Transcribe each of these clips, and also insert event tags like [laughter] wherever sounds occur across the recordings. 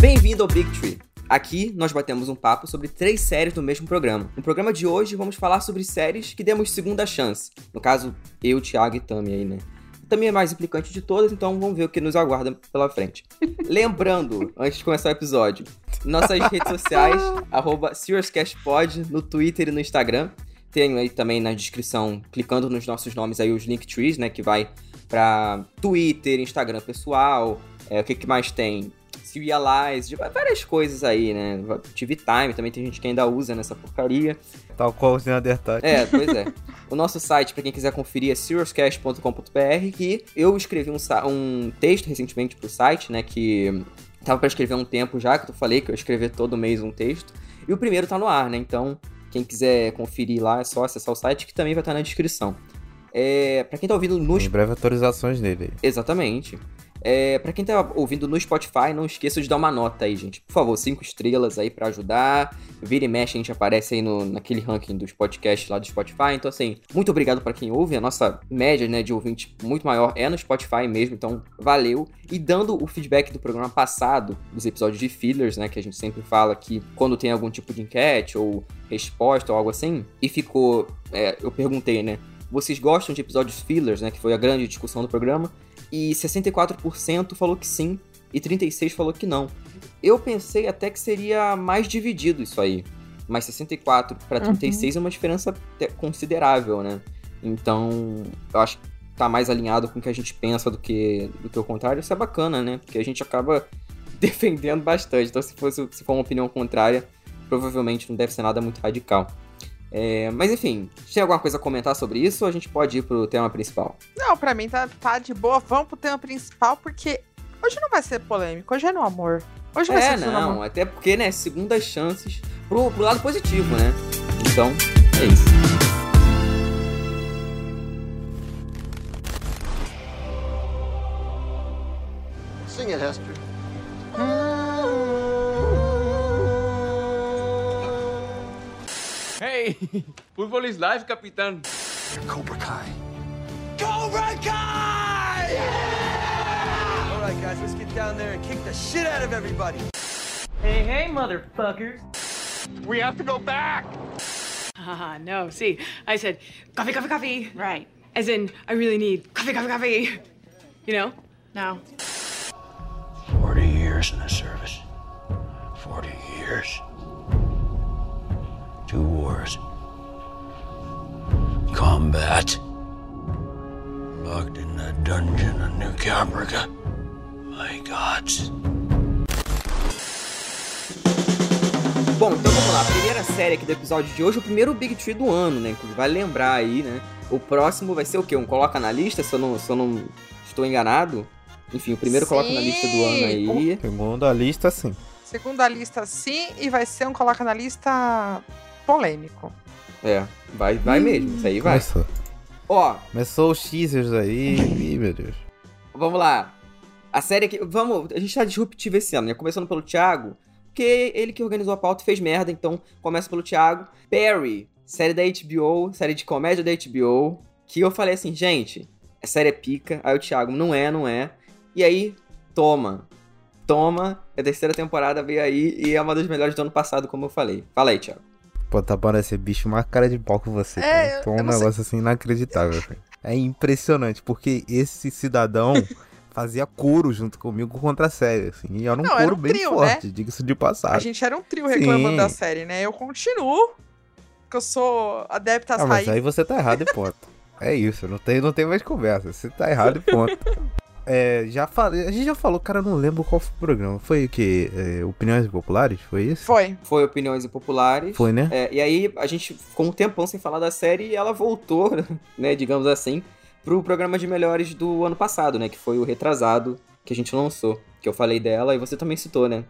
Bem-vindo ao Big Tree. Aqui nós batemos um papo sobre três séries do mesmo programa. No programa de hoje vamos falar sobre séries que demos segunda chance. No caso, eu, Thiago e Tami aí, né? Também é mais implicante de todas, então vamos ver o que nos aguarda pela frente. [laughs] Lembrando, antes de começar o episódio, nossas redes sociais, [laughs] arroba no Twitter e no Instagram. Tem aí também na descrição, clicando nos nossos nomes aí, os Linktrees, né? Que vai para Twitter, Instagram pessoal, é, o que, que mais tem? Serialize, várias coisas aí, né? TV Time, também tem gente que ainda usa nessa porcaria. Tal qual os Neandertais. É, pois é. o nosso site, para quem quiser conferir, é seriouscast.com.br, que eu escrevi um, um texto recentemente pro site, né, que tava para escrever um tempo já, que eu falei que eu ia escrever todo mês um texto, e o primeiro tá no ar, né, então quem quiser conferir lá é só acessar o site, que também vai estar na descrição. É, para quem tá ouvindo no... Em breve atualizações dele. Exatamente. É, para quem tá ouvindo no Spotify, não esqueça de dar uma nota aí, gente. Por favor, cinco estrelas aí para ajudar. Vira e mexe, a gente aparece aí no, naquele ranking dos podcasts lá do Spotify. Então, assim, muito obrigado para quem ouve. A nossa média né, de ouvinte muito maior é no Spotify mesmo, então valeu. E dando o feedback do programa passado, dos episódios de fillers, né, que a gente sempre fala que quando tem algum tipo de enquete ou resposta ou algo assim, e ficou. É, eu perguntei, né? Vocês gostam de episódios fillers, né? Que foi a grande discussão do programa e 64% falou que sim e 36% falou que não. Eu pensei até que seria mais dividido isso aí, mas 64 para 36 uhum. é uma diferença considerável, né? Então, eu acho que tá mais alinhado com o que a gente pensa do que, do que o contrário. Isso é bacana, né? Porque a gente acaba [laughs] defendendo bastante. Então, se, fosse, se for uma opinião contrária, provavelmente não deve ser nada muito radical. É, mas enfim, tem alguma coisa a comentar sobre isso ou a gente pode ir pro tema principal? Não, pra mim tá, tá de boa. Vamos pro tema principal porque hoje não vai ser polêmico, hoje é no amor. Hoje vai é, ser não, amor. até porque, né, segundas chances pro, pro lado positivo, né? Então, é isso. Sing it, Hester. Hey, [laughs] football is life, Capitán. You're Cobra Kai. Cobra Kai! Yeah! All right, guys, let's get down there and kick the shit out of everybody. Hey, hey, motherfuckers. We have to go back. Haha, uh, no. See, I said coffee, coffee, coffee. Right. As in, I really need coffee, coffee, coffee. You know? No. 40 years in the service. Combat. Locked in that dungeon of New Caprica. My gods. Bom, então vamos lá. A primeira série aqui do episódio de hoje, o primeiro Big Tree do ano, né? Que vai lembrar aí, né? O próximo vai ser o quê? Um coloca na lista, se eu não, se eu não estou enganado. Enfim, o primeiro sim. coloca na lista do ano aí. Segundo a lista, sim. Segundo a lista, sim. E vai ser um coloca na lista polêmico. É, vai, vai hum, mesmo, isso aí vai. Começou. Ó. Começou os teasers aí, Ih, meu Deus. Vamos lá. A série que. Vamos, a gente tá disruptivo esse ano, né? Começando pelo Thiago, porque ele que organizou a pauta fez merda, então começa pelo Thiago. Perry, série da HBO, série de comédia da HBO, que eu falei assim, gente, a série é pica. Aí o Thiago, não é, não é. E aí, toma. Toma, a terceira temporada veio aí e é uma das melhores do ano passado, como eu falei. Fala aí, Thiago. Pô, tá parecendo bicho uma cara de pau com você. É, Então é um negócio sei. assim inacreditável, É impressionante, porque esse cidadão [laughs] fazia coro junto comigo contra a série, assim. E era um não, coro era um bem trio, forte, né? diga-se de passagem. A gente era um trio reclamando Sim. da série, né? Eu continuo, que eu sou adepta às ah, mas aí você tá errado e ponto. [laughs] É isso, não tem, não tem mais conversa. Você tá errado e ponto. [laughs] É, já falei, a gente já falou, cara, não lembro qual foi o programa. Foi o que? É, Opiniões Populares? Foi isso? Foi. Foi Opiniões Populares. Foi, né? É, e aí a gente ficou um tempão sem falar da série e ela voltou, [laughs] né, digamos assim, pro programa de melhores do ano passado, né? Que foi o retrasado que a gente lançou. Que eu falei dela e você também citou, né?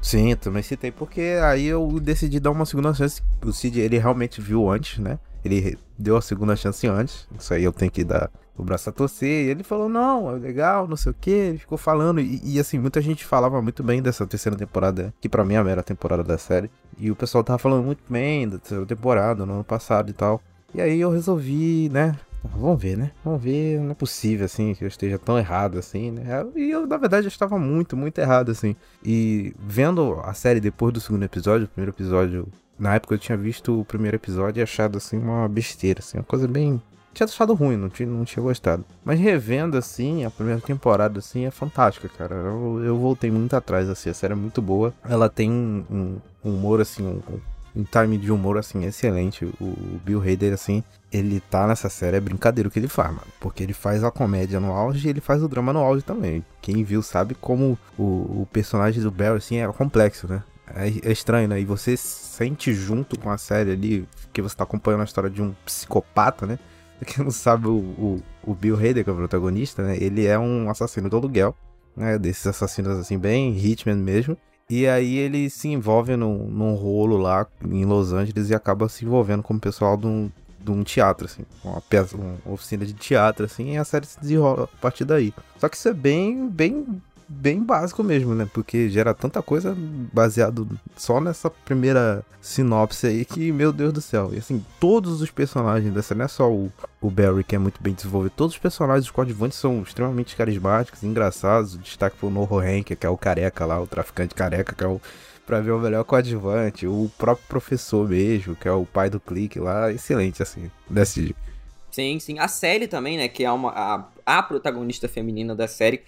Sim, também citei, porque aí eu decidi dar uma segunda chance. O Cid, ele realmente viu antes, né? Ele deu a segunda chance antes. Isso aí eu tenho que dar o braço a torcer. E ele falou, não, é legal, não sei o que. Ele ficou falando. E, e, assim, muita gente falava muito bem dessa terceira temporada, que para mim é a melhor temporada da série. E o pessoal tava falando muito bem da terceira temporada, no ano passado e tal. E aí eu resolvi, né, Ah, Vamos ver, né? Vamos ver. Não é possível, assim, que eu esteja tão errado, assim, né? E eu, na verdade, eu estava muito, muito errado, assim. E vendo a série depois do segundo episódio, o primeiro episódio. Na época eu tinha visto o primeiro episódio e achado, assim, uma besteira, assim, uma coisa bem. Tinha achado ruim, não tinha, não tinha gostado. Mas revendo, assim, a primeira temporada, assim, é fantástica, cara. Eu, eu voltei muito atrás, assim, a série é muito boa. Ela tem um, um- um humor, assim, um, um time de humor, assim, excelente. O, o Bill Hader, assim, ele tá nessa série, é brincadeira o que ele faz, mano. Porque ele faz a comédia no auge e ele faz o drama no auge também. Quem viu sabe como o, o personagem do Barry, assim, é complexo, né? É, é estranho, né? E você sente junto com a série ali, que você tá acompanhando a história de um psicopata, né? [laughs] Quem não sabe, o, o, o Bill Hader, que é o protagonista, né? Ele é um assassino do aluguel, né? Desses assassinos, assim, bem hitman mesmo. E aí ele se envolve num, num rolo lá em Los Angeles e acaba se envolvendo com o pessoal de um, de um teatro, assim. Uma, peça, uma oficina de teatro, assim, e a série se desenrola a partir daí. Só que isso é bem, bem, bem básico mesmo, né? Porque gera tanta coisa baseado só nessa primeira sinopse aí que, meu Deus do céu. E assim, todos os personagens dessa, não é só o, o Barry que é muito bem desenvolvido, todos os personagens dos coadjuvantes são extremamente carismáticos, engraçados. O destaque pro Noho Hank, que é o careca lá, o traficante careca, que é o pra ver o melhor coadjuvante, o próprio professor mesmo, que é o pai do clique lá, excelente, assim, desse Sim, sim. A Sally também, né? Que é uma, a, a protagonista feminina da série.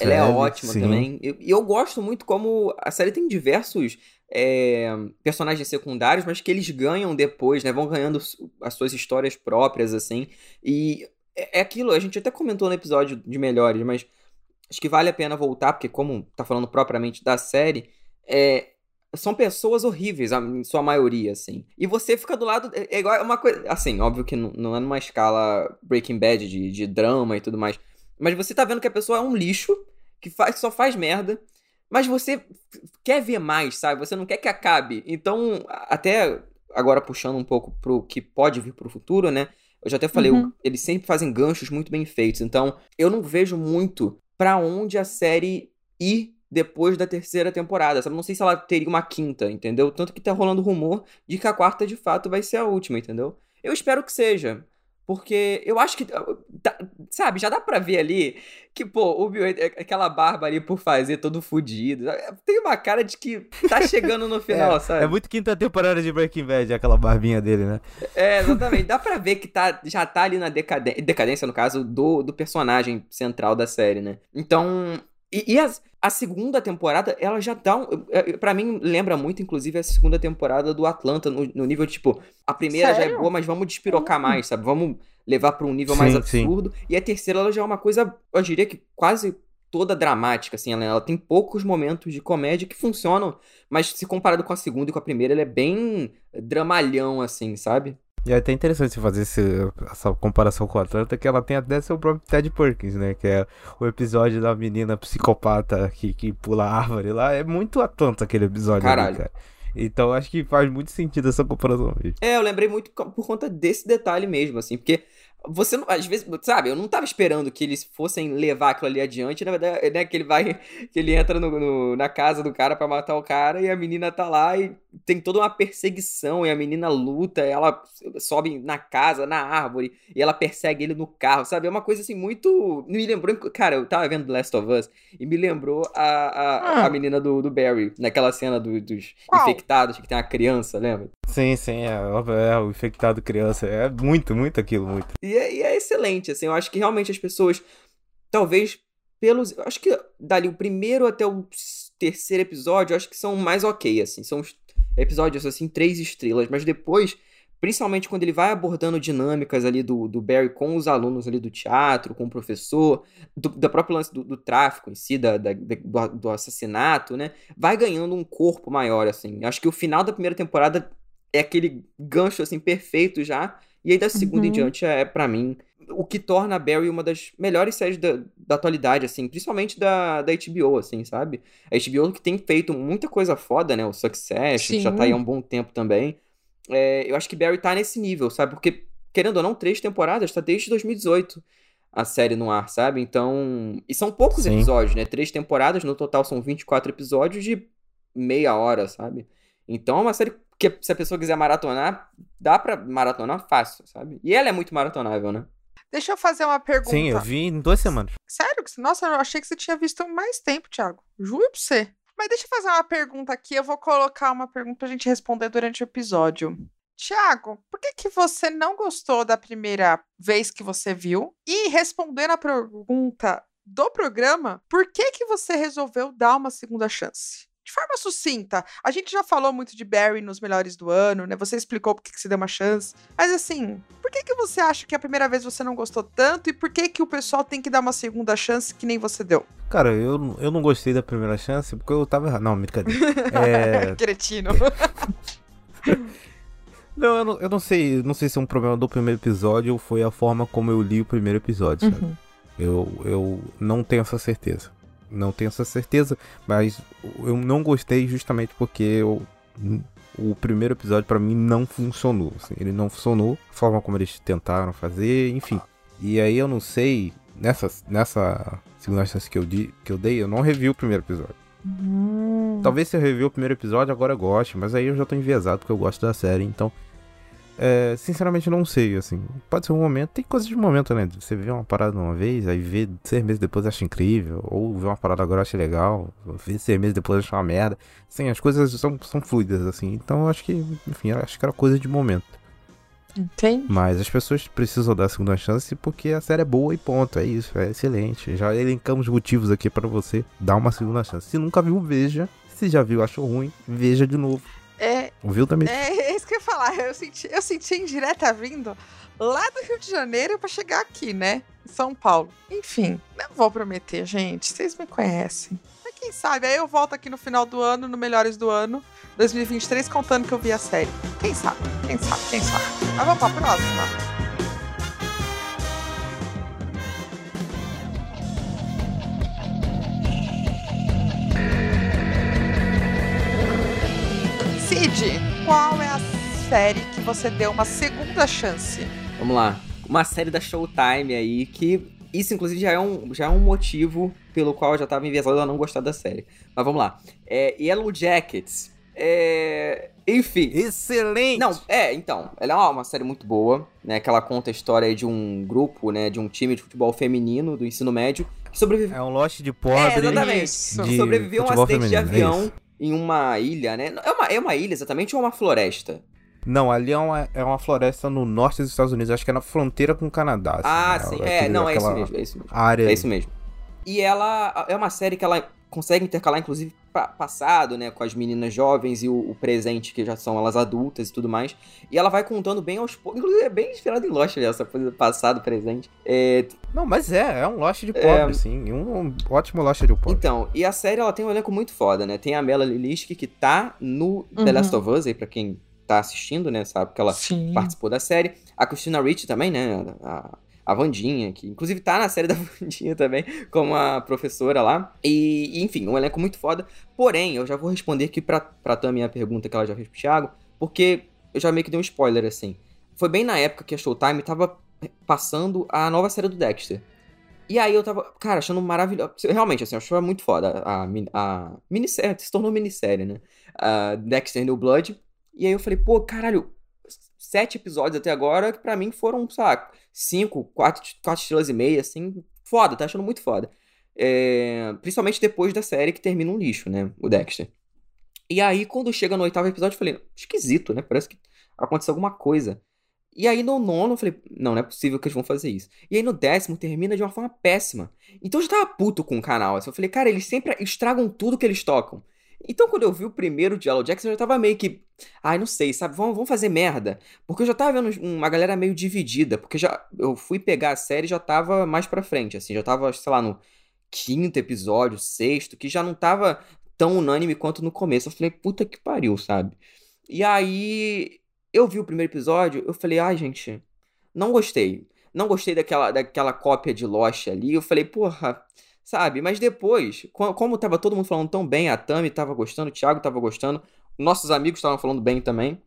Ela é ótima sim. também. E eu, eu gosto muito como a série tem diversos é, personagens secundários, mas que eles ganham depois, né? Vão ganhando as suas histórias próprias, assim. E é é aquilo, a gente até comentou no episódio de melhores, mas acho que vale a pena voltar, porque como tá falando propriamente da série, é, são pessoas horríveis, em sua maioria, assim. E você fica do lado. É é igual é uma coisa. Assim, óbvio que não, não é numa escala Breaking Bad de, de drama e tudo mais. Mas você tá vendo que a pessoa é um lixo, que faz, só faz merda. Mas você quer ver mais, sabe? Você não quer que acabe. Então, até agora puxando um pouco pro que pode vir pro futuro, né? Eu já até falei, Uhum. eles sempre fazem ganchos muito bem feitos. Então, eu não vejo muito pra onde a série ir depois da terceira temporada. Sabe? Não sei se ela teria uma quinta, entendeu? Tanto que tá rolando rumor de que a quarta de fato vai ser a última, entendeu? Eu espero que seja. Porque eu acho que. tá- sabe, já dá pra ver ali que, pô, o Bill, Hader, aquela barba ali por fazer todo fudido. Tem uma cara de que tá chegando no [laughs] final, sabe? É muito quinta temporada de Breaking Bad, aquela barbinha dele, né? É, exatamente. Dá pra ver que tá, já tá ali na decadência, decadência, no caso, do, do personagem central da série, né? Então. E, e as- a segunda temporada, ela já dá um. é, Pra mim, lembra muito, inclusive, a segunda temporada do Atlanta, no, no nível, tipo, a primeira já é Sério? boa, mas vamos despirocar mais, sabe? Vamos levar pra um nível mais Sim, sim. absurdo. E a terceira, ela já é uma coisa, eu diria que quase toda dramática, assim. Ela, ela tem poucos momentos de comédia que funcionam, mas se comparado com a segunda e com a primeira, ela é bem dramalhão, assim, sabe? E é até interessante você fazer esse- essa comparação com a Atlanta, que ela tem até seu próprio Ted Perkins, né? Que é o episódio da menina psicopata que, que pula a árvore lá. É muito Atlanta aquele episódio ali, Caralho. cara. Então acho que faz muito sentido essa comparação mesmo. É, eu lembrei muito por conta desse detalhe mesmo, assim, porque você não, às vezes, sabe, eu não tava esperando que eles fossem levar aquilo ali adiante, na verdade, né, que ele vai, que ele entra no, no- na casa do cara pra matar o cara e a menina tá lá e tem toda uma perseguição e a menina luta, ela sobe na casa, na árvore e ela persegue ele no carro, sabe, é uma coisa assim muito, me lembrou, cara, eu tava vendo The Last of Us e me lembrou a, a, a Ah. menina do, do Barry, naquela cena do- dos infectados, que tem uma criança, lembra? Sim, sim, é, é o infectado criança. É muito, muito aquilo, muito. E é, e é excelente, assim, eu acho que realmente as pessoas, talvez pelos, acho que dali o primeiro até o terceiro episódio, acho que são mais ok, assim, são os episódios, assim, três estrelas, mas depois, principalmente quando ele vai abordando dinâmicas ali do, do Barry com os alunos ali do teatro, com o professor, do, da própria lance do, do tráfico em si, da, da- do, do assassinato, né, vai ganhando um corpo maior, assim, acho que o final da primeira temporada é aquele gancho, assim, perfeito já, e aí da segunda em Uhum. diante é, pra mim, o que torna a Barry uma das melhores séries da, da atualidade, assim, principalmente da, da HBO, assim, sabe? A HBO que tem feito muita coisa foda, né? O Succession, que já tá aí há um bom tempo também. É, eu acho que Barry tá nesse nível, sabe? Porque, querendo ou não, três temporadas, tá desde 2018 a série no ar, sabe? Então. E são poucos Sim. episódios, né? Três temporadas, no total são 24 episódios de meia hora, sabe? Então é uma série que, se a pessoa quiser maratonar, dá pra maratonar fácil, sabe? E ela é muito maratonável, né? Deixa eu fazer uma pergunta. Sim, eu vi em duas semanas. Sério? Nossa, eu achei que você tinha visto mais tempo, Thiago. Juro pra você. Mas deixa eu fazer uma pergunta aqui. Eu vou colocar uma pergunta pra gente responder durante o episódio. Tiago, por que, que você não gostou da primeira vez que você viu? E respondendo a pergunta do programa, por que, que você resolveu dar uma segunda chance? De forma sucinta, a gente já falou muito de Barry nos melhores do ano, né? Você explicou por que, você deu uma chance. Mas assim, por que, que você acha que a primeira vez você não gostou tanto e por que, que o pessoal tem que dar uma segunda chance que nem você deu? Cara, eu, eu não gostei da primeira chance porque eu tava errado. Não, brincadeira. É... [laughs] Cretino. [laughs] Não, eu não, eu não sei, não sei se é um problema do primeiro episódio ou foi a forma como eu li o primeiro episódio, sabe? Uhum. Eu, eu não tenho essa certeza. Não tenho essa certeza, mas eu não gostei justamente porque eu, o primeiro episódio pra mim não funcionou. assim, ele não funcionou, a forma como eles tentaram fazer, enfim. E aí eu não sei, nessa, nessa segunda chance que eu, di, que eu dei, eu não revi o primeiro episódio. Hum. Talvez se eu rever o primeiro episódio, agora eu goste, mas aí eu já tô enviesado porque eu gosto da série, então. É, sinceramente, não sei, assim. Pode ser um momento, tem coisa de momento, né? Você vê uma parada uma vez, aí vê seis meses depois acha incrível, ou vê uma parada agora acha legal, vê seis meses depois acha uma merda. Assim, as coisas são, são fluidas, assim. Então eu acho que, enfim, acho que era coisa de momento. Entende? Mas as pessoas precisam dar a segunda chance porque a série é boa e ponto. É isso, é excelente. Já elencamos motivos aqui para você dar uma segunda chance. Se nunca viu, veja. Se já viu, achou ruim, veja de novo. É, Viu também? é, é isso que eu ia falar. Eu senti, eu senti indireta vindo lá do Rio de Janeiro pra chegar aqui, né? Em São Paulo. Enfim, não vou prometer, gente. Vocês me conhecem. Mas quem sabe? Aí eu volto aqui no final do ano, no Melhores do Ano, 2023, contando que eu vi a série. Quem sabe? Quem sabe? Quem sabe? Mas vamos pra próxima. Cid, qual é a série que você deu uma segunda chance? Vamos lá. Uma série da Showtime aí que. Isso, inclusive, já é um, já é um motivo pelo qual eu já tava enviesado a não gostar da série. Mas vamos lá. É Yellow Jackets. É. Enfim. Excelente! Não, é, então. Ela é uma, uma série muito boa, né? Que ela conta a história aí de um grupo, né? De um time de futebol feminino do ensino médio que sobreviveu. É um lote de É, pobre. exatamente. Isso. de Sobreviveu a um acidente de feminino, é avião isso. Em uma ilha, né? É uma, é uma ilha exatamente ou é uma floresta? Não, ali é uma, é uma floresta no norte dos Estados Unidos. Acho que é na fronteira com o Canadá. assim, Ah, né? sim. Aquele- É, não, é isso mesmo, é isso mesmo. Área. É isso mesmo. E ela é uma série que ela consegue intercalar, inclusive, pa- passado, né? Com as meninas jovens e o, o presente, que já são elas adultas e tudo mais. E ela vai contando bem aos poucos. Inclusive, é bem inspirado em Lost, né, essa coisa do passado, presente. É, Não, mas é, é um lote de pobre, É. sim. Um, um ótimo lote de pobre. Então, e a série, ela tem um elenco muito foda, né? Tem a Mela Liliski, que tá no The Uhum. Last of Us, aí pra quem tá assistindo, né? Sabe que ela Sim. participou da série. A Christina Ricci também, né? A, a Vandinha, que inclusive tá na série da [laughs] Vandinha também, como a professora lá. E, enfim, um elenco muito foda. Porém, eu já vou responder aqui pra, pra Tami a pergunta que ela já fez pro Thiago, porque eu já meio que dei um spoiler, assim. Foi bem na época que a Showtime tava passando a nova série do Dexter. E aí eu tava, cara, achando maravilhoso. Realmente, assim, eu achava muito foda a, a minissérie, se tornou minissérie, né? A Dexter New Blood. E aí eu falei, pô, caralho, sete episódios até agora, que pra mim foram, lá, cinco, quatro, quatro estrelas e meia, assim, foda, tá achando muito foda. É, principalmente depois da série que termina um lixo, né, o Dexter. E aí, quando chega no oitavo episódio, eu falei, esquisito, né, parece que aconteceu alguma coisa. E aí no nono eu falei, não, não é possível que eles vão fazer isso. E aí no décimo termina de uma forma péssima. Então eu já tava puto com o canal, assim, eu falei, cara, eles sempre estragam tudo que eles tocam. Então, quando eu vi o primeiro de Yellow Jackson, eu já tava meio que. Ai, não sei, sabe? Vamos, vamos fazer merda. Porque eu já tava vendo uma galera meio dividida. Porque já eu fui pegar a série e já tava mais pra frente, assim. Já tava, sei lá, no quinto episódio, sexto, que já não tava tão unânime quanto no começo. Eu falei, puta que pariu, sabe? E aí. Eu vi o primeiro episódio, eu falei, ai, gente, não gostei. Não gostei daquela, daquela cópia de Lost ali. Eu falei, porra, sabe? Mas depois, co- como tava todo mundo falando tão bem, a Tami tava gostando, o Thiago tava gostando, nossos amigos estavam falando bem também.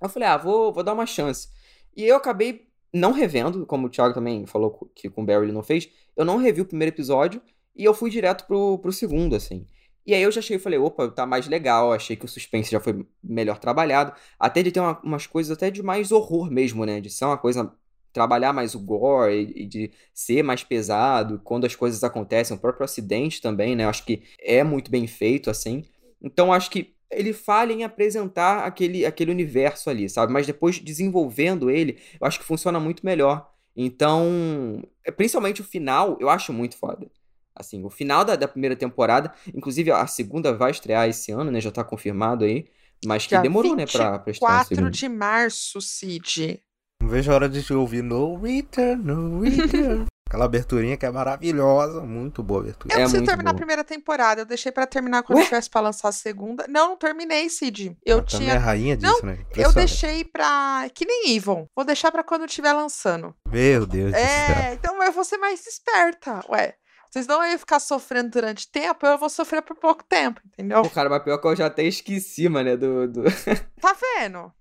Eu falei, ah, vou, vou dar uma chance. E eu acabei não revendo, como o Thiago também falou que com o Barry ele não fez, eu não revi o primeiro episódio e eu fui direto pro, pro segundo, assim. E aí eu já achei, falei, opa, tá mais legal, achei que o suspense já foi melhor trabalhado, até de ter uma- umas coisas até de mais horror mesmo, né, de ser uma coisa trabalhar mais o gore e, e de ser mais pesado quando as coisas acontecem, o próprio acidente também, né? Eu acho que é muito bem feito, assim. Então, acho que ele falha em apresentar aquele, aquele universo ali, sabe? Mas depois desenvolvendo ele, eu acho que funciona muito melhor. Então, é, principalmente o final, eu acho muito foda. Assim, o final da, da primeira temporada, inclusive a segunda vai estrear esse ano, né? Já tá confirmado aí. Mas que Dia demorou, né, pra, pra estrear a 4 segunda. de março, Cid. Não vejo a hora de ouvir No Return, No Return. [laughs] Aquela aberturinha que é maravilhosa, muito boa abertura. Eu É preciso muito terminar bom. a primeira temporada. Eu deixei pra terminar quando Ué? tivesse pra lançar a segunda. Não, não terminei, Cid. Eu Ela também é tinha. rainha disso, Não, né? Eu deixei pra. Que nem Ivon. Vou deixar pra quando estiver lançando. Meu Deus do céu. É, então eu vou ser mais esperta. Ué, vocês não iam ficar sofrendo durante tempo, eu vou sofrer por pouco tempo, entendeu? Pô, cara, mas pior que eu já até esqueci, mano, do, do... [laughs] Tá vendo?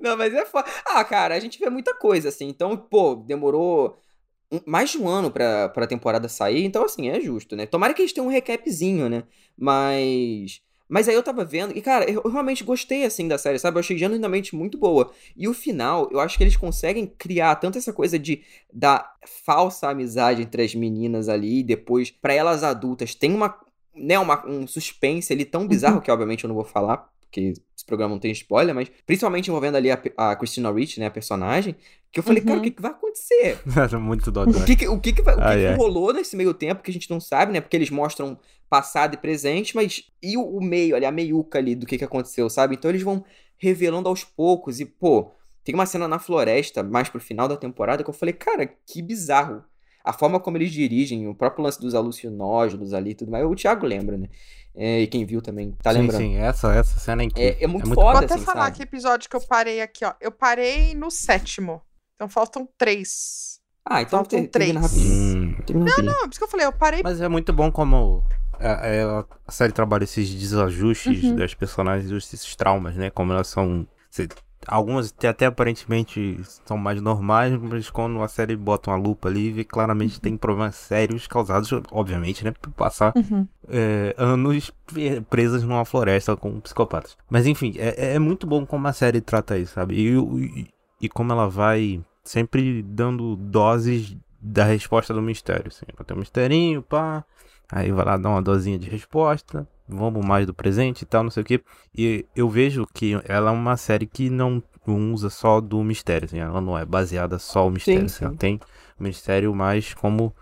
Não, mas é foda. Ah, cara, a gente vê muita coisa, assim. Então, pô, demorou mais de um ano pra, pra temporada sair. Então, assim, é justo, né? Tomara que eles tenham um recapzinho, né? Mas... Mas aí eu tava vendo... E, cara, eu realmente gostei, assim, da série, sabe? Eu achei genuinamente muito boa. E o final, eu acho que eles conseguem criar tanto essa coisa de... Da falsa amizade entre as meninas ali. E depois, pra elas adultas, tem uma... Né, uma, um suspense ali tão bizarro que, obviamente, eu não vou falar porque esse programa não tem spoiler, mas principalmente envolvendo ali a, a Christina Ricci, né, a personagem, que eu falei, cara, o Uhum. que, que vai acontecer? [laughs] Muito dó O que que, o que, que, vai- o que Ai, que ai. rolou nesse meio tempo que a gente não sabe, né? Porque eles mostram passado e presente, mas e o, o meio ali, a meiuca ali do que, que aconteceu, sabe? Então eles vão revelando aos poucos e, pô, tem uma cena na floresta, mais pro final da temporada, que eu falei, cara, que bizarro. A forma como eles dirigem, o próprio lance dos alucinógenos ali e tudo mais, o Thiago lembra, né? É, e quem viu também tá sim, lembrando. sim, essa, essa cena é incrível. É, é muito É muito foda, Vou até assim, falar sabe? que episódio que eu parei aqui, ó. Eu parei no sétimo. Então faltam três. Ah, então Faltam ter- termina três. rapidinho. Hum, Termina rapidinho. Não, por isso que eu falei, eu parei. Mas é muito bom como é, é, a série trabalha esses desajustes Uhum. das personagens, esses traumas, né? Como elas são. se- algumas até, aparentemente são mais normais, mas quando a série bota uma lupa ali, vê claramente tem problemas sérios causados, obviamente, né? Por passar Uhum. é, anos pre- presas numa floresta com psicopatas. Mas enfim, é, é muito bom como a série trata isso, sabe? E, e, e como ela vai sempre dando doses da resposta do mistério. Assim. Tem um misterinho, pá. Aí vai lá dar uma dosinha de resposta. Vamos mais do presente e tal, não sei o que. E eu vejo que ela é uma série que não usa só do mistério. Assim. Ela não é baseada só no mistério. Sim, assim. Ela sim. tem o mistério mais como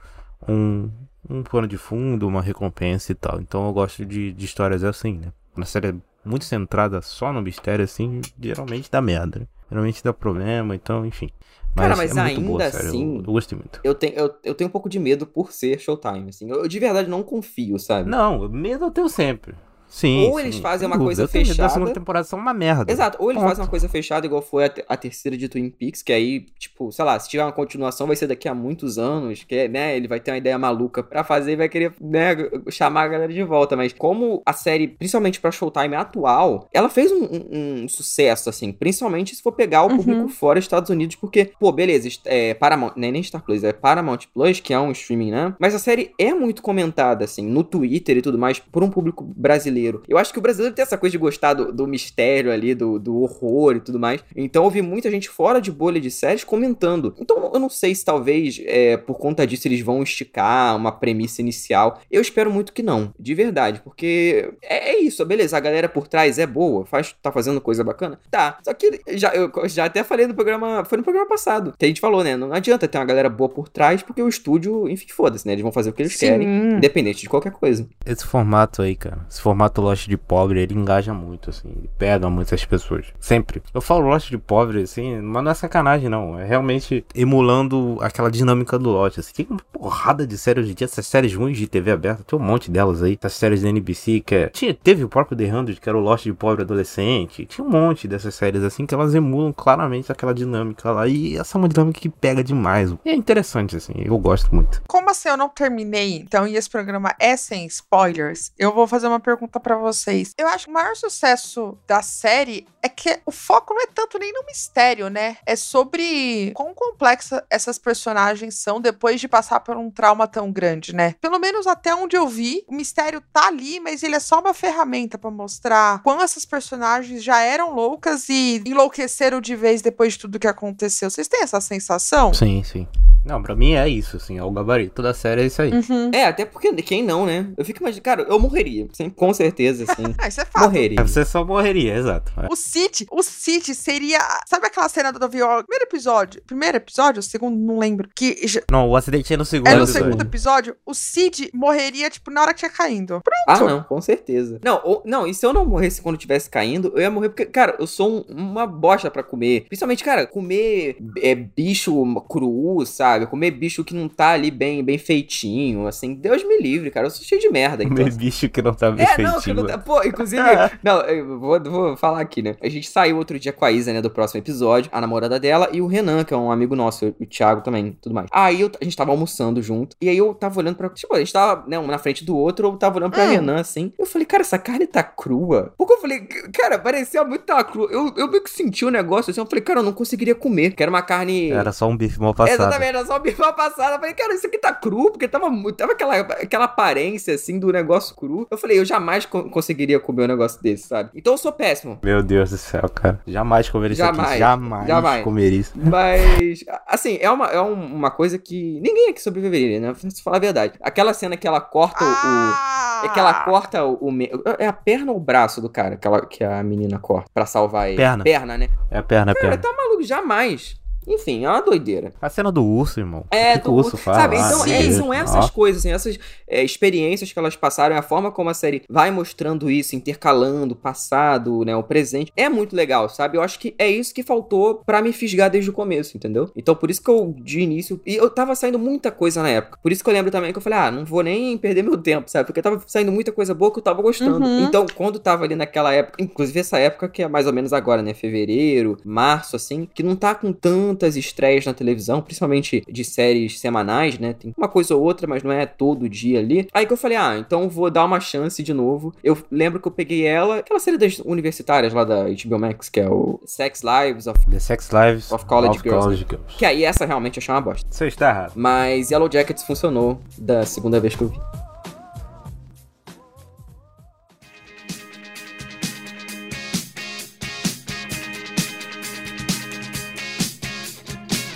um, um pano de fundo, uma recompensa e tal. Então eu gosto de, de histórias assim, né? Uma série muito centrada só no mistério, assim, geralmente dá merda. Né? Geralmente dá problema, então, enfim. Mas Cara, mas é muito boa a ainda série, eu- assim- eu, gostei muito. Eu tenho, eu, eu tenho um pouco de medo por ser Showtime, assim. Eu, eu de verdade não confio, sabe? Não, medo eu tenho sempre. Sim. Ou eles sim, fazem uma coisa medo Da fechada. segunda temporada são uma merda. Exato, ou eles Ponto. fazem uma coisa fechada, igual foi a, te- a terceira de Twin Peaks, que aí, tipo, sei lá, se tiver uma continuação, vai ser daqui a muitos anos, que, né, ele vai ter uma ideia maluca pra fazer e vai querer, né, chamar a galera de volta. Mas como a série, principalmente pra Showtime, atual, ela fez um, um- um sucesso, assim, principalmente se for pegar o Uhum. público fora dos Estados Unidos, porque, pô, beleza, é Paramount, não é nem Star Plus, é Paramount Plus, que é um streaming, né? Mas a série é muito comentada, assim, no Twitter e tudo mais, por um público brasileiro. Eu acho que o brasileiro tem essa coisa de gostar do, do mistério ali, do, do horror e tudo mais. Então eu vi muita gente fora de bolha de séries comentando. Então eu não sei se talvez, é, por conta disso, eles vão esticar uma premissa inicial. Eu espero muito que não, de verdade, porque é, é isso, beleza, a galera por trás é boa, faz, tá fazendo coisa bacana? Tá, só que já, eu já até falei no programa, foi no programa passado, que a gente falou, né, não adianta ter uma galera boa por trás, porque o estúdio, enfim, foda-se, né, eles vão fazer o que eles querem, Sim. independente de qualquer coisa. Esse formato aí, cara, esse formato Lost de pobre, ele engaja muito, assim, ele pega muitas pessoas. Sempre. Eu falo Lost de pobre, assim, mas não é sacanagem, não. É realmente emulando aquela dinâmica do Lost. Assim, tem uma porrada de séries hoje em dia, essas séries ruins de TV aberta, tem um monte delas aí. Essas séries da NBC, que é... Tinha, teve o próprio The 100, que era o Lost de pobre adolescente. Tinha um monte dessas séries, assim, que elas emulam claramente aquela dinâmica lá. E essa é uma dinâmica que pega demais. E é interessante, assim, eu gosto muito. Como assim eu não terminei, então, e esse programa é sem spoilers, eu vou fazer uma pergunta pra vocês. Eu acho que o maior sucesso da série é que o foco não é tanto nem no mistério, né? É sobre quão complexa essas personagens são depois de passar por um trauma tão grande, né? Pelo menos até onde eu vi, o mistério tá ali, mas ele é só uma ferramenta pra mostrar quão essas personagens já eram loucas e enlouqueceram de vez depois de tudo que aconteceu. Vocês têm essa sensação? Sim, sim. Não, pra mim é isso, assim, é o gabarito da série, é isso aí. Uhum. É, até porque quem não, né? Eu fico imaginando, cara, eu morreria, sim, com certeza, assim. [laughs] Ah, isso é fato. morreria. Você só morreria, exato. É. O Cid, o Cid seria. Sabe aquela cena do avião? Primeiro episódio. Primeiro episódio? O segundo, não lembro. Que Não, o acidente é no segundo é no episódio. segundo episódio. O Cid morreria, tipo, na hora que tinha caindo. Ah, não, com certeza. Não, ou- não, e se eu não morresse quando tivesse caindo, eu ia morrer porque, cara, eu sou um- uma bosta pra comer. Principalmente, cara, comer é, bicho cru, sabe? Comer bicho que não tá ali bem, bem feitinho, assim. Deus me livre, cara. Eu sou cheio de merda. Então, Comer bicho que não tá bem É, não, que feitinho. não tá. Pô, inclusive. não, eu vou, vou falar aqui, né? A gente saiu outro dia com a Isa, né, do próximo episódio, a namorada dela, e o Renan, que é um amigo nosso, o Thiago também, tudo mais. Aí eu- a gente tava almoçando junto, e aí eu tava olhando pra. Tipo, a gente tava, né, um na frente do outro, eu tava olhando pra Hum. Renan assim. Eu falei, cara, essa carne tá crua. Porque eu falei, cara, parecia muito tava crua. Eu, eu meio que senti o negócio assim, eu falei, cara, eu não conseguiria comer, que era uma carne. Era só um bife mal passado. Exatamente, era só o bife mal passado. Eu falei, cara, isso aqui tá cru, porque tava, tava aquela, aquela aparência, assim, do negócio cru. Eu falei, eu jamais co- conseguiria comer um negócio desse, sabe? Então eu sou péssimo. Meu Deus do céu, cara. Jamais comer isso aqui. Jamais. Jamais, Jamais. comer isso. Mas, assim, é uma, é um- uma coisa que ninguém aqui sobreviveria, né? Se falar a verdade. Aquela cena que ela corta o- Ah! o. É que ela corta o. me- é a perna ou o braço do cara que, ela, que a menina corta pra salvar ele? Perna. Perna, né? É a perna, é a Cara, perna. tá maluco, jamais. Enfim, é uma doideira. A cena do urso, irmão. É, que, que do o urso faz? Sabe, lá? então é, são essas Ó. coisas, assim, essas é, experiências que elas passaram, a forma como a série vai mostrando isso, intercalando o passado, né, o presente, é muito legal, sabe? Eu acho que é isso que faltou pra me fisgar desde o começo, entendeu? Então por isso que eu, de início, e eu tava saindo muita coisa na época, por isso que eu lembro também que eu falei, ah, não vou nem perder meu tempo, sabe? Porque tava saindo muita coisa boa que eu tava gostando. Uhum. Então, quando tava ali naquela época, inclusive essa época que é mais ou menos agora, né, fevereiro, março, assim, que não tá com tantas estreias na televisão, principalmente de séries semanais, né? Tem uma coisa ou outra, mas não é todo dia ali. Aí que eu falei, ah, então vou dar uma chance de novo. Eu lembro que eu peguei ela, aquela série das universitárias lá da HBO Max, que é o Sex Lives of. The Sex Lives Of College Girls, College Girls. Que aí essa realmente eu achei uma bosta. Você está errado. Mas Yellow Jackets funcionou da segunda vez que eu vi.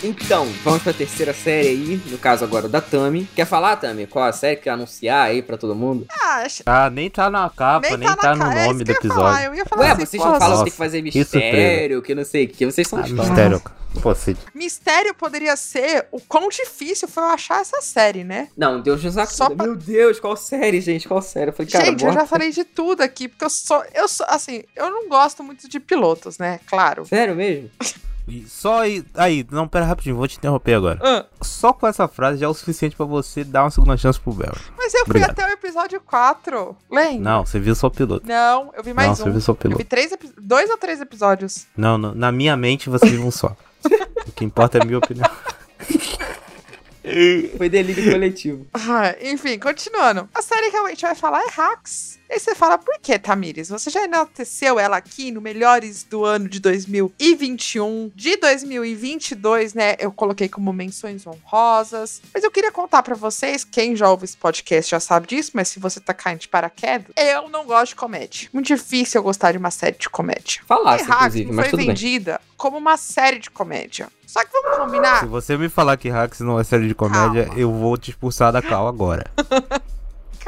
Então, vamos pra terceira série aí, no caso agora da Tami. Quer falar, Tami, qual a série que quer anunciar aí pra todo mundo? Ah, acho- Ah, nem tá na capa, nem, tá, na no ca- é nome isso do que eu ia falar, episódio. Eu ia falar Ué, assim, vocês não falam que tem que fazer que mistério, que não sei o que, vocês são Ah, chatos. mistério. Pô, Cid. Mistério poderia ser o quão difícil foi eu achar essa série, né? Não, Deus nos acuda. Pra- Meu Deus, qual série, gente? Qual série? Eu falei, cara, Gente, eu já bota- falei de tudo aqui, porque eu sou. Eu sou, assim, eu não gosto muito de pilotos, né? Claro. Sério mesmo? [laughs] E Só aí, aí, não, pera rapidinho, vou te interromper agora. Ah, Só com essa frase já é o suficiente pra você dar uma segunda chance pro Barry. mas eu Obrigado. fui até o episódio 4. Lembra? Não, você viu só o piloto. Não, eu vi não, mais você um. viu só o Eu piloto. vi três, dois ou três episódios. Não, não, na minha mente você viu um só. o que importa é a minha opinião. Foi delírio coletivo. Ah, enfim, continuando. A série que a gente vai falar é Hacks. E aí você fala, por que, Tamires? Você já enalteceu ela aqui no Melhores do ano de 2021. De 2022, né? Eu coloquei como menções honrosas. Mas eu queria contar pra vocês, quem já ouve esse podcast já sabe disso, mas se você tá caindo de paraquedas, eu não gosto de comédia. Muito difícil eu gostar de uma série de comédia. Falasse, inclusive, mas foi tudo bem. vendida como uma série de comédia. Só que vamos combinar. Se você me falar que Hacks não é série de comédia, Calma. eu vou te expulsar da cal agora. [laughs]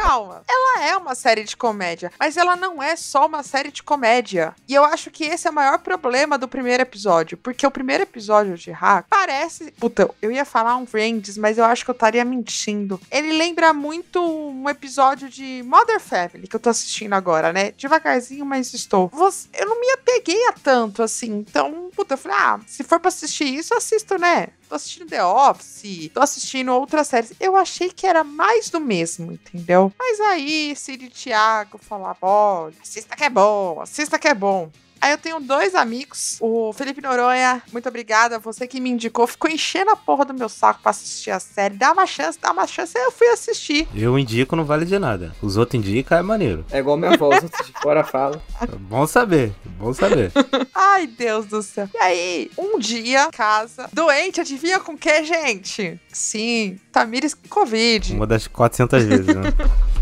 Calma. Ela é uma série de comédia, mas ela não é só uma série de comédia. E eu acho que esse é o maior problema do primeiro episódio, porque o primeiro episódio de Hack parece. Puta, eu ia falar um Friends, mas eu acho que eu estaria mentindo. Ele lembra muito um episódio de Mother Family que eu tô assistindo agora, né? Devagarzinho, mas estou. Eu não me apeguei a tanto assim. Então, puta, eu falei, ah, se for pra assistir isso, assisto, né? Tô assistindo The Office, tô assistindo outras séries. Eu achei que era mais do mesmo, entendeu? Mas aí, Cid e Thiago falavam: olha, assista que é bom, assista que é bom. Aí eu tenho dois amigos. O Felipe Noronha, muito obrigada. Você que me indicou, ficou enchendo a porra do meu saco pra assistir a série. Dá uma chance, dá uma chance. Aí eu fui assistir. Eu indico, não vale de nada. Os outros indicam, é maneiro. É igual minha avó, os outros de fora falam. [laughs] Bom saber, bom saber. [laughs] Ai, Deus do céu. E aí, um dia, casa, doente, adivinha com que, gente? Sim, Tamires com Covid. Uma das 400 vezes, né? [laughs]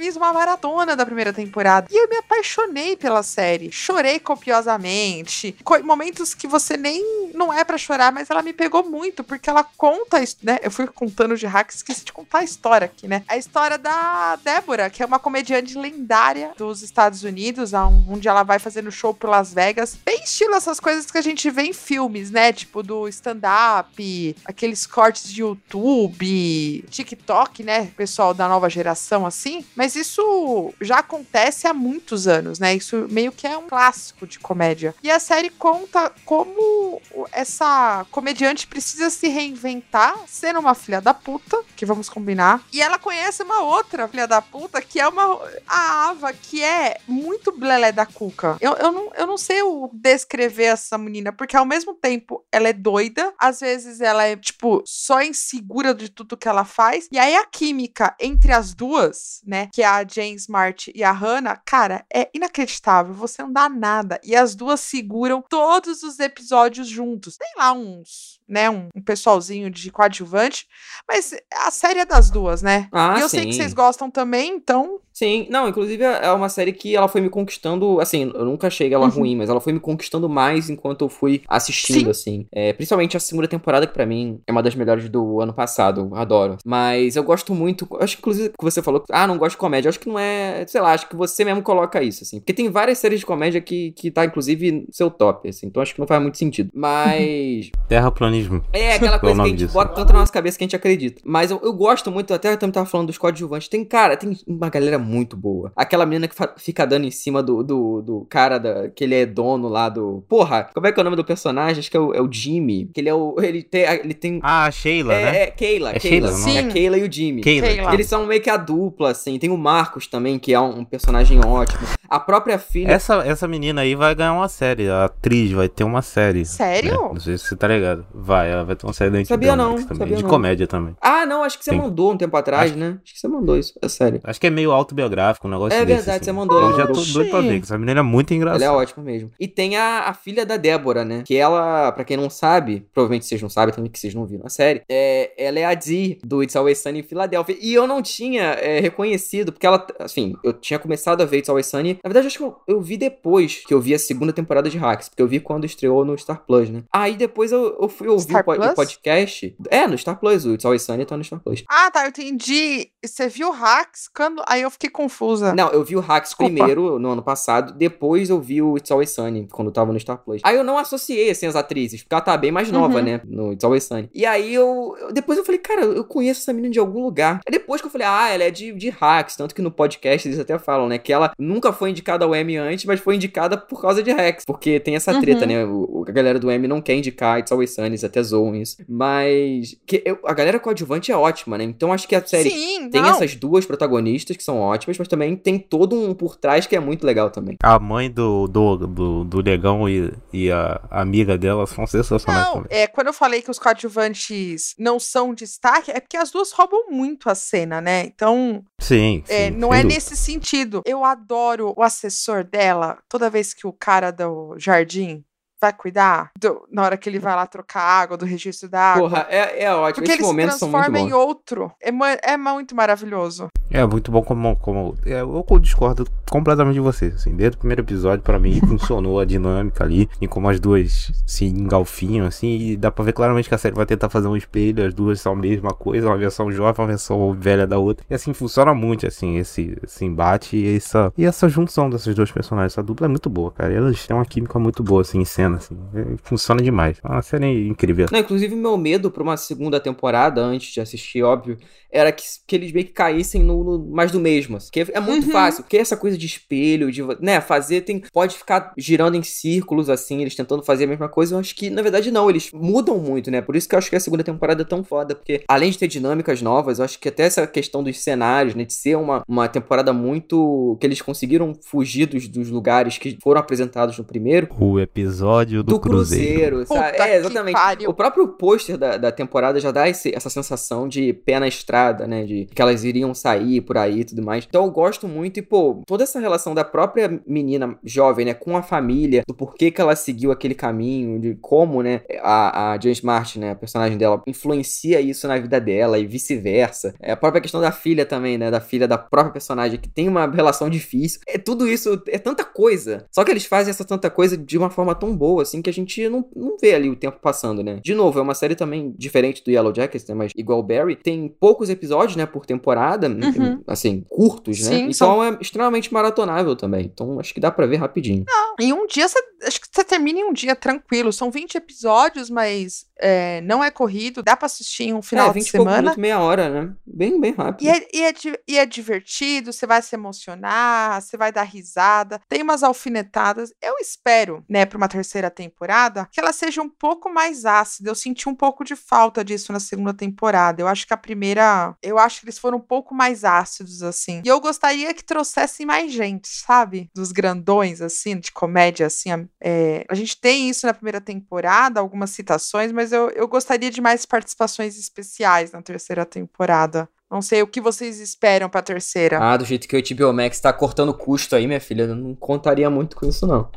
Fiz uma maratona da primeira temporada e eu me apaixonei pela série. Chorei copiosamente. Co momentos que você nem não é para chorar, mas ela me pegou muito porque ela conta, né? Eu fui contando de hack, esqueci de contar a história aqui, né? A história da Débora, que é uma comediante lendária dos Estados Unidos, onde ela vai fazendo show por Las Vegas. Bem estilo essas coisas que a gente vê em filmes, né? Tipo do stand-up, aqueles cortes de YouTube, TikTok, né? Pessoal da nova geração assim assim, mas isso já acontece há muitos anos, né? Isso meio que é um clássico de comédia. E a série conta como essa comediante precisa se reinventar, sendo uma filha da puta, que vamos combinar. E ela conhece uma outra filha da puta, que é uma. A Ava, que é muito blelé da cuca. Eu, eu, não, eu não sei o descrever essa menina, porque ao mesmo tempo ela é doida, às vezes ela é, tipo, só insegura de tudo que ela faz. E aí a química entre as duas né? Que é a Jane Smart e a Hannah, cara, é inacreditável. Você não dá nada. E as duas seguram todos os episódios juntos. Tem lá uns, né? Um, um pessoalzinho de coadjuvante. Mas a série é das duas, né? Ah, e eu sim. sei que vocês gostam também, então. Sim, não, inclusive é uma série que ela foi me conquistando, assim, eu nunca achei ela Uhum. ruim, mas ela foi me conquistando mais enquanto eu fui assistindo, Sim. assim. É, principalmente a segunda temporada, que pra mim é uma das melhores do ano passado, adoro. Mas eu gosto muito, acho que inclusive que você falou, ah, não gosto de comédia, acho que não é, sei lá, acho que você mesmo coloca isso, assim. Porque tem várias séries de comédia que, que tá, inclusive, no seu top, assim, então acho que não faz muito sentido. Mas... Terraplanismo. É, aquela Qual é coisa que a gente disso? bota tanto na nossa cabeça que a gente acredita. Mas eu, eu gosto muito, até eu também tava falando dos coadjuvantes. Tem, cara, tem uma galera muito boa. Aquela menina que fica dando em cima do, do, do cara da, que ele é dono lá do. Porra, como é que é o nome do personagem? Acho que é o, é o Jimmy. Que ele é o. Ele tem. Ele tem Ah, a Sheila, é, né? é Keila, É Keila. Sheila, não é? É Keila e o Jimmy. Keila. Keila. Eles são meio que a dupla, assim. Tem o Marcos também, que é um, um personagem ótimo. A própria filha. Essa, essa menina aí vai ganhar uma série. A atriz vai ter uma série. Sério? né? Não sei se você tá ligado. Vai, ela vai ter uma série da HBO Sabia não, também. sabia de não. comédia também. Ah, não, acho que você Sim. mandou um tempo atrás, Acho- né? Acho que você mandou isso. É sério. Acho que é meio autobiográfico, um negócio É desse, verdade, assim. você mandou Eu já tô grupo. doido pra ver, que essa menina é muito engraçada. Ela é ótima mesmo. E tem a, a filha da Débora, né? Que ela, pra quem não sabe, provavelmente vocês não sabem também, que vocês não viram a série, é, ela é a Dee do It's Always Sunny em Filadélfia. E eu não tinha é, reconhecido, porque ela, assim, eu tinha começado a ver It's Always Sunny. Na verdade, acho que eu, eu vi depois que eu vi a segunda temporada de Hacks, porque eu vi quando estreou no Star Plus, né? Aí depois eu, eu fui ouvir Star o, po- o podcast. É, no Star Plus, o It's Always Sunny tá no Star Plus. Ah, tá, eu entendi. Você viu Hacks? Quando... Aí eu fiquei confusa. Não, eu vi o Hacks Desculpa. primeiro, no ano passado. Depois eu vi o It's Always Sunny, quando tava no Star Plus. Aí eu não associei, assim, as atrizes, porque ela tá bem mais nova, Uhum. né? No It's Always Sunny. E aí eu, eu- Depois eu falei, cara, eu conheço essa menina de algum lugar. Aí depois que eu falei, ah, ela é de, de Hacks. Tanto que no podcast eles até falam, né? Que ela nunca foi indicada ao Emmy antes, mas foi indicada por causa de Hacks. Porque tem essa treta, Uhum. né? O, o- a galera do Emmy não quer indicar It's Always Sunny, eles até zoam isso. Mas. Que eu- a galera coadjuvante é ótima, né? Então acho que a série. Sim, Tem não. essas duas protagonistas que são ótimas, mas também tem todo um por trás que é muito legal também. A mãe do, do, do, do Negão e, e a amiga dela são sensacionais Não, também. é, quando eu falei que os coadjuvantes não são destaque, é porque as duas roubam muito a cena, né? Então, Sim, é, sim, não é dúvida. nesse sentido. Eu adoro o assessor dela, toda vez que o cara do jardim vai cuidar, do- na hora que ele vai lá trocar água, do registro da água. Porra, é, é ótimo. Porque Esses ele se momentos são muito transforma em outro. É, é muito maravilhoso. É muito bom como. como é, eu discordo completamente de você. Assim, desde o primeiro episódio, pra mim, [laughs] funcionou a dinâmica ali. E como as duas se engalfinham, assim. E dá pra ver claramente que a série vai tentar fazer um espelho. As duas são a mesma coisa. Uma versão jovem, uma versão velha da outra. E assim, funciona muito, assim, esse, esse embate e essa, e essa junção dessas duas personagens. Essa dupla é muito boa, cara. Elas têm uma química muito boa, assim, em cena, assim. É, funciona demais. É uma série incrível. Não, inclusive, meu medo pra uma segunda temporada, antes de assistir, óbvio, era que, que eles meio que caíssem no, no- mais do mesmo. assim. Porque é muito Uhum. fácil. Porque essa coisa de espelho, de, né, fazer, tem, pode ficar girando em círculos, assim, eles tentando fazer a mesma coisa, eu acho que, na verdade, não, eles mudam muito, né, por isso que eu acho que a segunda temporada é tão foda, porque além de ter dinâmicas novas, eu acho que até essa questão dos cenários, né, de ser uma, uma temporada muito, que eles conseguiram fugir dos, dos lugares que foram apresentados no primeiro. O episódio do, Do Cruzeiro, sabe? Puta É, exatamente. O próprio pôster da, da temporada já dá esse- essa sensação de pé na estrada, né? De que elas iriam sair por aí e tudo mais. Então eu gosto muito e, pô, toda essa relação da própria menina jovem, né? Com a família, do porquê que ela seguiu aquele caminho, de como, né? A, a James Martin, né? A personagem dela, influencia isso na vida dela e vice-versa. É, a própria questão da filha também, né? Da filha da própria personagem, que tem uma relação difícil. É tudo isso, é tanta coisa. Só que eles fazem essa tanta coisa de uma forma tão boa, assim, que a gente não, não vê ali o tempo passando, né? De novo, é uma série também diferente do Yellow Jackets, né? Mas igual Barry. Tem poucos episódios, né? Por temporada, né, Uhum. assim, curtos, né? Sim, então são- é extremamente maratonável também. Então acho que dá pra ver rapidinho. Em um dia, acho que você termina em um dia tranquilo. São 20 episódios, mas é, não é corrido. Dá pra assistir em um final é, de 20 e pouco semana. minutos, meia hora, né? Bem, bem rápido. E é, e, é, e é divertido, você vai se emocionar, você vai dar risada, tem umas alfinetadas. Eu espero, né, pra uma terceira temporada, que ela seja um pouco mais ácida. Eu senti um pouco de falta disso na segunda temporada. Eu acho que a primeira. Eu acho que eles foram um pouco mais ácidos, assim. E eu gostaria que trouxessem mais gente, sabe? Dos grandões, assim, de comédia, assim. é, a gente tem isso na primeira temporada, algumas citações, mas eu, eu gostaria de mais participações especiais na terceira temporada. Não sei o que vocês esperam pra terceira. Ah, do jeito que o HBO Max tá cortando custo aí, minha filha, eu não contaria muito com isso, não.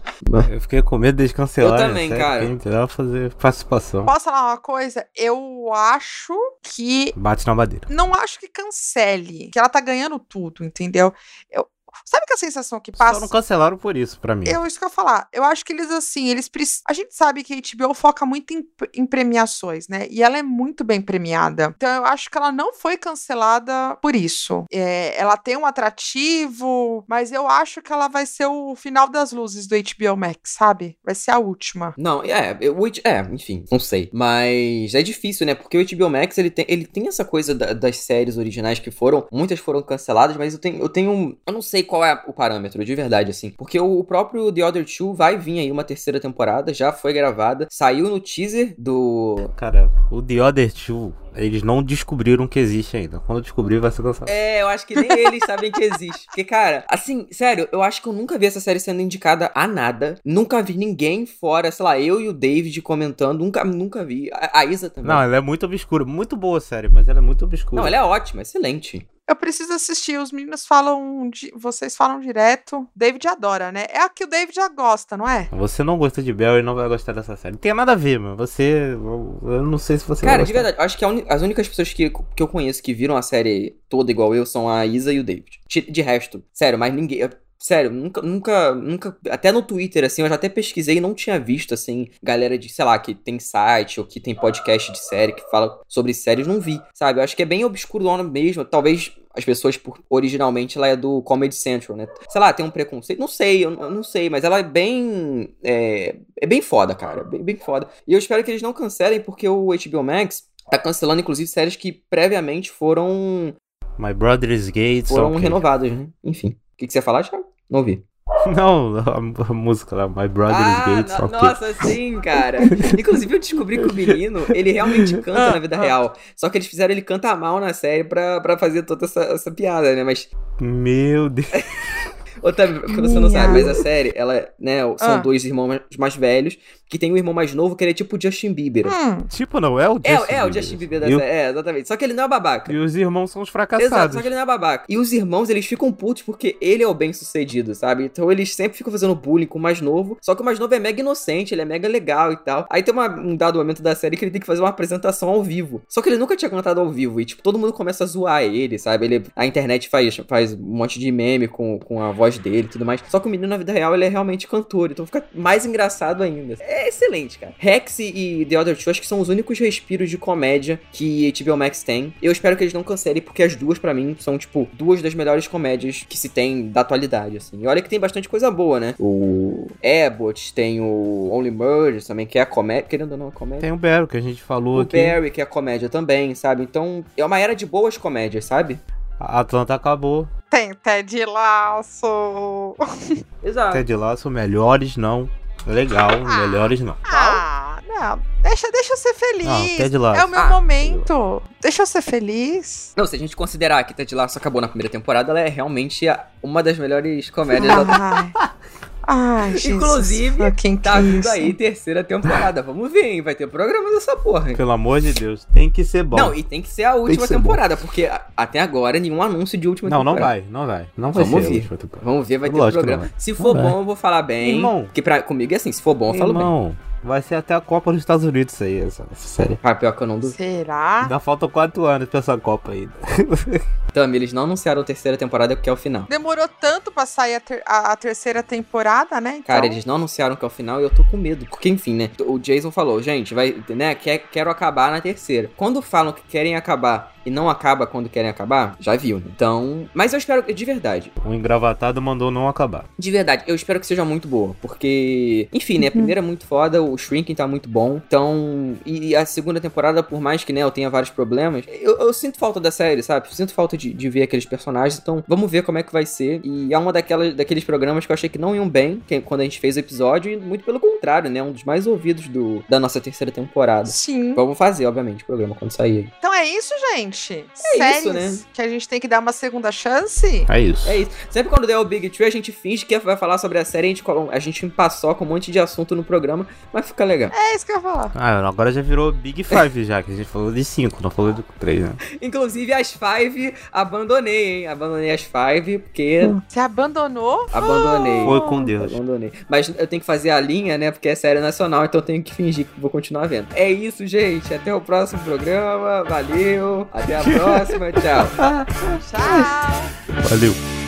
Eu fiquei com medo deles cancelarem. Eu também, cara. é melhor fazer participação. Posso falar uma coisa? Eu acho que. Bate na madeira. Não acho que cancele. Que ela tá ganhando tudo, entendeu? Eu, sabe que a sensação que Só passa. não cancelaram por isso, pra mim. Eu, isso que eu ia falar. Eu acho que eles, assim, eles precisam. A gente sabe que a HBO foca muito em, em premiações, né? E ela é muito bem premiada. Então eu acho que ela não foi cancelada por isso. É, ela tem um atrativo, mas eu acho que ela vai ser o final das luzes do HBO Max, sabe? Vai ser a última. Não, é, eu- o é, enfim, não sei. Mas é difícil, né? Porque o HBO Max, ele tem, ele tem essa coisa da- das séries originais que foram, muitas foram canceladas, mas eu tenho, eu tenho, um- eu não sei qual é o parâmetro, de verdade, assim. Porque o, o próprio The Other Two vai vir aí uma terceira temporada, já foi gravada, saiu no teaser do... Cara, o The Other Two, eles não descobriram que existe ainda. Quando descobrir, vai ser cancelado. É, eu acho que nem eles sabem que existe. Porque, cara, assim, sério, eu acho que eu nunca vi essa série sendo indicada a nada. Nunca vi ninguém fora, sei lá, eu e o David comentando. Nunca, nunca vi. A, a Isa também. Não, ela é muito obscura. Muito boa a série, mas ela é muito obscura. Não, ela é ótima, excelente. Eu preciso assistir. Os meninos falam. di- Vocês falam direto. David adora, né? É a que o David já gosta, não é? Você não gosta de Bell e não vai gostar dessa série. Não tem nada a ver, mano. Você. Eu, não sei se você Cara, vai de verdade, eu acho que a uni- as únicas pessoas que, que eu conheço que viram a série toda igual eu são a Isa e o David. De, resto, sério, mas ninguém. Sério, nunca, nunca, nunca. Até no Twitter, assim, eu já até pesquisei e não tinha visto, assim, galera de, sei lá, que tem site ou que tem podcast de série que fala sobre séries, não vi, sabe? Eu acho que é bem obscuro mesmo. Talvez as pessoas, por, originalmente, ela é do Comedy Central, né? Sei lá, tem um preconceito. Não sei, eu, eu não sei, mas ela é bem. É, é bem foda, cara. Bem, bem foda. E eu espero que eles não cancelem, porque o HBO Max tá cancelando, inclusive, séries que previamente foram, My Brother's Gates. foram ok. renovadas, né? Enfim. O que, que você ia falar, Thiago? Não ouvi. [laughs] Não, a, a música lá, My Brother's Ah, Gates. no- ok. nossa, sim, cara. [laughs] Inclusive, eu descobri que o menino, ele realmente canta na vida real. Só que eles fizeram ele cantar mal na série pra, pra fazer toda essa, essa piada, né? Mas, Meu Deus. [laughs] Otávio, porque você não sabe, mas a série, ela, né, são Ah. dois irmãos mais- velhos, que tem um irmão mais novo que ele é tipo o Justin Bieber. Hum, Tipo, não, é o É, Justin é o Justin Bieber da o- série, é, exatamente. Só que ele não é babaca. E os irmãos são os Exato, fracassados. só que ele não é babaca. E os irmãos, eles ficam putos porque ele é o bem sucedido, sabe? Então eles sempre ficam fazendo bullying com o mais novo. Só que o mais novo é mega inocente, ele é mega legal e tal. Aí tem uma- um dado momento da série que ele tem que fazer uma apresentação ao vivo. Só que ele nunca tinha cantado ao vivo. E, tipo, todo mundo começa a zoar ele, sabe? Ele, a internet faz, faz um monte de meme com, com a voz dele e tudo mais. Só que o menino, na vida real, ele é realmente cantor. Então fica mais engraçado ainda. É excelente, cara. Rex e The Other Two acho que são os únicos respiros de comédia que HBO Max tem. Eu espero que eles não cancelem, porque as duas, pra mim, são, tipo, duas das melhores comédias que se tem da atualidade, assim. E olha que tem bastante coisa boa, né? O Abbott, tem o Only Murders também, que é a comédia. Querendo ou não, a comédia. Tem o Barry, que a gente falou o aqui. Barry, que é a comédia também, sabe? Então, é uma era de boas comédias, sabe? A Atlanta acabou. Tem Ted Laço. [laughs] Exato. Ted Laço, melhores não. Legal, melhores não. Ah, não. Deixa, deixa eu ser feliz. Não, Ted Lasso. É o meu Ah, momento. Deixa eu ser feliz. Não, se a gente considerar que Ted Lasso acabou na primeira temporada, ela é realmente uma das melhores comédias da [laughs] Ai, Jesus Inclusive, Tá vindo aí terceira temporada. Vamos ver, hein? Vai ter programa dessa porra. hein? Pelo amor de Deus, tem que ser bom. Não, e tem que ser a última ser temporada, porque a- até agora nenhum anúncio de última não, não temporada. vai, não vai. Não vai Vamos ver. última temporada. Vamos ver, vai ter Lógico programa. não vai. Se for Não bom, eu vou falar bem. Irmão. Que pra, comigo é assim, se for bom, eu falo bem. Vai ser até a Copa dos Estados Unidos isso aí, essa, essa série. Ah, pior que eu não duvido. Será? Ainda faltam quatro anos pra essa Copa aí. [laughs] Então, eles não anunciaram a terceira temporada, que é o final. Demorou tanto pra sair a, ter- a- a terceira temporada, né? Então, Cara, eles não anunciaram que é o final e eu tô com medo. Porque, enfim, né? O Jason falou, gente, vai, né? Quer, quero acabar na terceira. Quando falam que querem acabar e não acaba quando querem acabar, já viu, né? Então. Mas eu espero, de verdade. O engravatado mandou não acabar. De verdade, eu espero que seja muito boa. Porque, enfim, né? A primeira é muito foda, o Shrinking tá muito bom. Então. E a segunda temporada, por mais que, né, eu tenha vários problemas, eu, eu sinto falta da série, sabe? Eu sinto falta de, de ver aqueles personagens. Então, vamos ver como é que vai ser. E é uma daquelas, daqueles programas que eu achei que não iam bem que- quando a gente fez o episódio. E muito pelo contrário, né? Um dos mais ouvidos do, da nossa terceira temporada. Sim. Vamos fazer, obviamente, o programa quando sair. Então é isso, gente. É Séries isso, né? que a gente tem que dar uma segunda chance. É isso. É isso. Sempre quando der o Big Tree, a gente finge que vai falar sobre a série, a gente, a gente empaçoca um monte de assunto no programa, mas fica legal. É isso que eu ia falar. Ah, agora já virou Big Five já, que a gente falou de cinco, não falou de três, né? Inclusive as Five abandonei, hein? Abandonei as Five, porque Você abandonou? abandonei. Foi com Deus. Abandonei. Mas eu tenho que fazer a linha, né? Porque é série nacional, então eu tenho que fingir que vou continuar vendo. É isso, gente. Até o próximo programa. Valeu. Até a próxima. Tchau. [laughs] Tchau. Valeu.